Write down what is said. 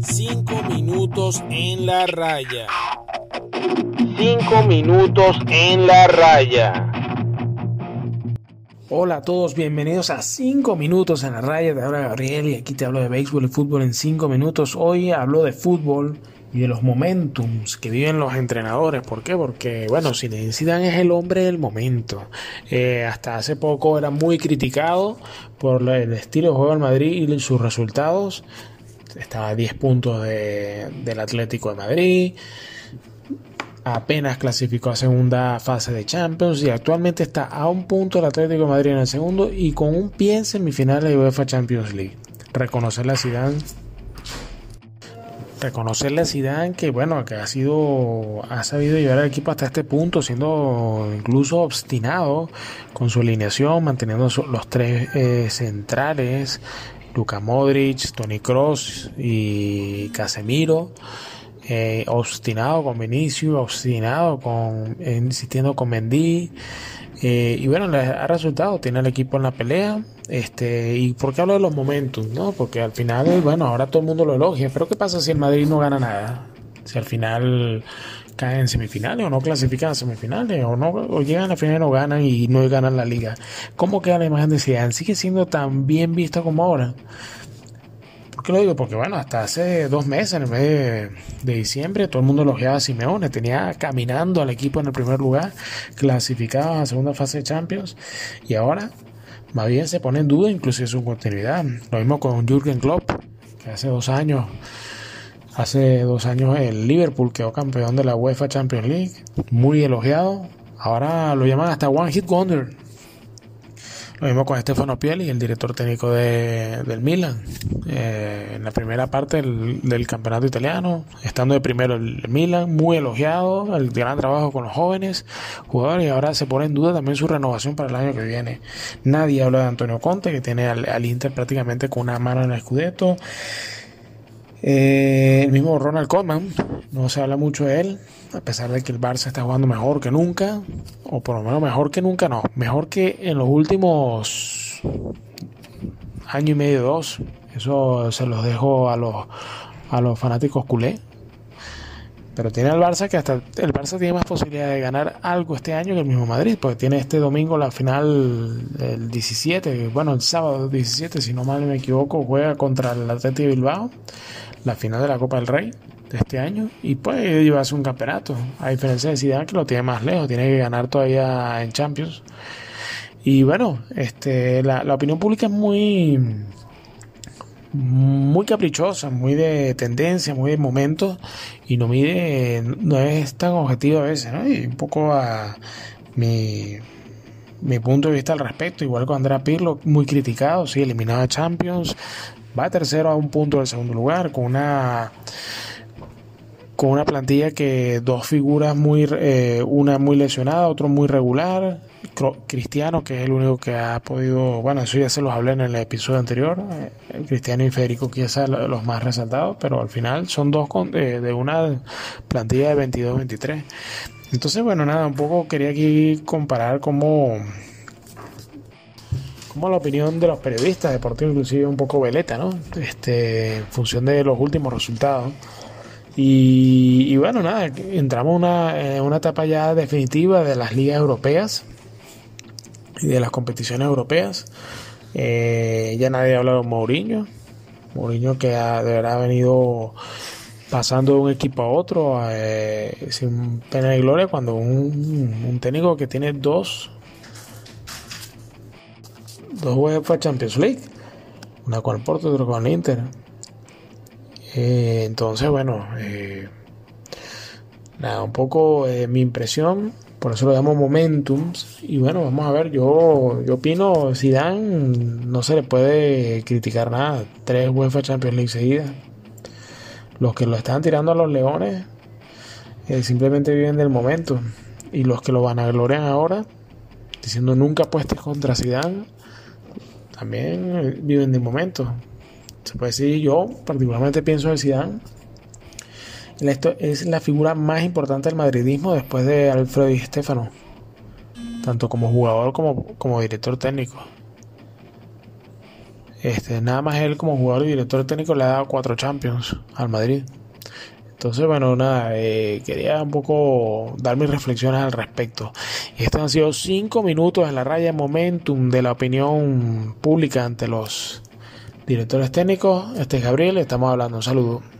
Cinco minutos en la raya. Cinco minutos en la raya. Hola a todos, bienvenidos a 5 minutos en la raya. de ahora Gabriel y aquí te hablo de béisbol y fútbol en 5 minutos. Hoy hablo de fútbol y de los momentums que viven los entrenadores. ¿Por qué? Porque, bueno, Zidane es el hombre del momento. Eh, hasta hace poco era muy criticado por el estilo de juego del Madrid y sus resultados. Estaba a 10 puntos del Atlético de Madrid. Apenas clasificó a segunda fase de Champions y actualmente está a un punto del Atlético de Madrid en el segundo y con un pie en semifinales de UEFA Champions League. Reconocerle a Zidane reconocerle a Zidane que bueno que ha sido ha sabido llevar al equipo hasta este punto siendo incluso obstinado con su alineación manteniendo los tres eh, centrales Luka Modric Tony Cross y Casemiro eh, obstinado con Vinicius obstinado con insistiendo con Mendy eh, y bueno, ha resultado, tiene el equipo en la pelea. Este, ¿Y por qué hablo de los momentos? ¿no? Porque al final, bueno, ahora todo el mundo lo elogia. Pero ¿qué pasa si el Madrid no gana nada? Si al final caen en semifinales o no clasifican a semifinales o no o llegan a final no ganan y no ganan la liga. ¿Cómo queda la imagen de Zidane? ¿Sigue siendo tan bien vista como ahora? Qué lo digo? Porque bueno, hasta hace dos meses, en el mes de, diciembre, todo el mundo elogiaba a Simeone, tenía caminando al equipo en el primer lugar, clasificado a la segunda fase de Champions, y ahora más bien se pone en duda incluso su continuidad. Lo mismo con Jürgen Klopp, que hace dos años, hace dos años el Liverpool quedó campeón de la UEFA Champions League, muy elogiado. Ahora lo llaman hasta One Hit Wonder. Lo mismo con Stefano Pieli, el director técnico de, del Milan. Eh, en la primera parte del, campeonato italiano, estando de primero el Milan, muy elogiado, el gran trabajo con los jóvenes jugadores y ahora se pone en duda también su renovación para el año que viene. Nadie habla de Antonio Conte, que tiene al, Inter prácticamente con una mano en el Scudetto. Eh, el mismo Ronald Koeman, no se habla mucho de él, a pesar de que el Barça está jugando mejor que nunca, o por lo menos mejor que nunca, no, mejor que en los últimos año y medio, dos. Eso se los dejo a los, a los fanáticos culé. Pero tiene el Barça que hasta el Barça tiene más posibilidad de ganar algo este año que el mismo Madrid, porque tiene este domingo la final el 17, bueno, el sábado 17, si no mal me equivoco, juega contra el Atlético de Bilbao, la final de la Copa del Rey de este año y puede llevarse un campeonato. A diferencia de Zidane que lo tiene más lejos, tiene que ganar todavía en Champions. Y bueno, este, la, opinión pública es muy muy caprichosa, muy de tendencia, muy de momento y no mide, no es tan objetivo a veces, ¿no? Y un poco a mi, mi punto de vista al respecto, igual con Andrea Pirlo, muy criticado, sí, eliminado a Champions, va tercero a un punto del segundo lugar, con una con una plantilla que dos figuras muy eh, una muy lesionada otro muy regular Cristiano que es el único que ha podido bueno eso ya se los hablé en el episodio anterior eh, Cristiano y Federico quizás los más resaltados pero al final son dos con, de una plantilla de 22-23 entonces bueno nada un poco quería aquí comparar cómo como la opinión de los periodistas deportivos inclusive un poco veleta no este en función de los últimos resultados y, bueno, nada, entramos una, en una etapa ya definitiva de las ligas europeas y de las competiciones europeas. Eh, ya nadie ha hablado de Mourinho. Mourinho que ha, de verdad ha venido pasando de un equipo a otro eh, sin pena de gloria cuando un, un técnico que tiene dos dos UEFA Champions League una con el Porto y otra con el Inter eh, entonces, bueno, eh, nada, un poco eh, mi impresión, por eso lo llamo momentums. Y bueno, vamos a ver, yo, yo opino, Zidane no se le puede criticar nada. Tres UEFA Champions League seguidas. Los que lo están tirando a los leones simplemente viven del momento. Y los que lo van a gloriar ahora, diciendo nunca apuestes contra Zidane, también viven del momento se puede decir yo particularmente pienso de Zidane esto es la figura más importante del madridismo después de Alfredo y Stefano tanto como jugador como, como director técnico Este, nada más él como jugador y director técnico le ha dado cuatro Champions al Madrid. Entonces, bueno, nada, eh, quería un poco dar mis reflexiones al respecto. Y estos han sido cinco minutos en la raya momentum de la opinión pública ante los directores técnicos. Este es Gabriel, estamos hablando. Un saludo.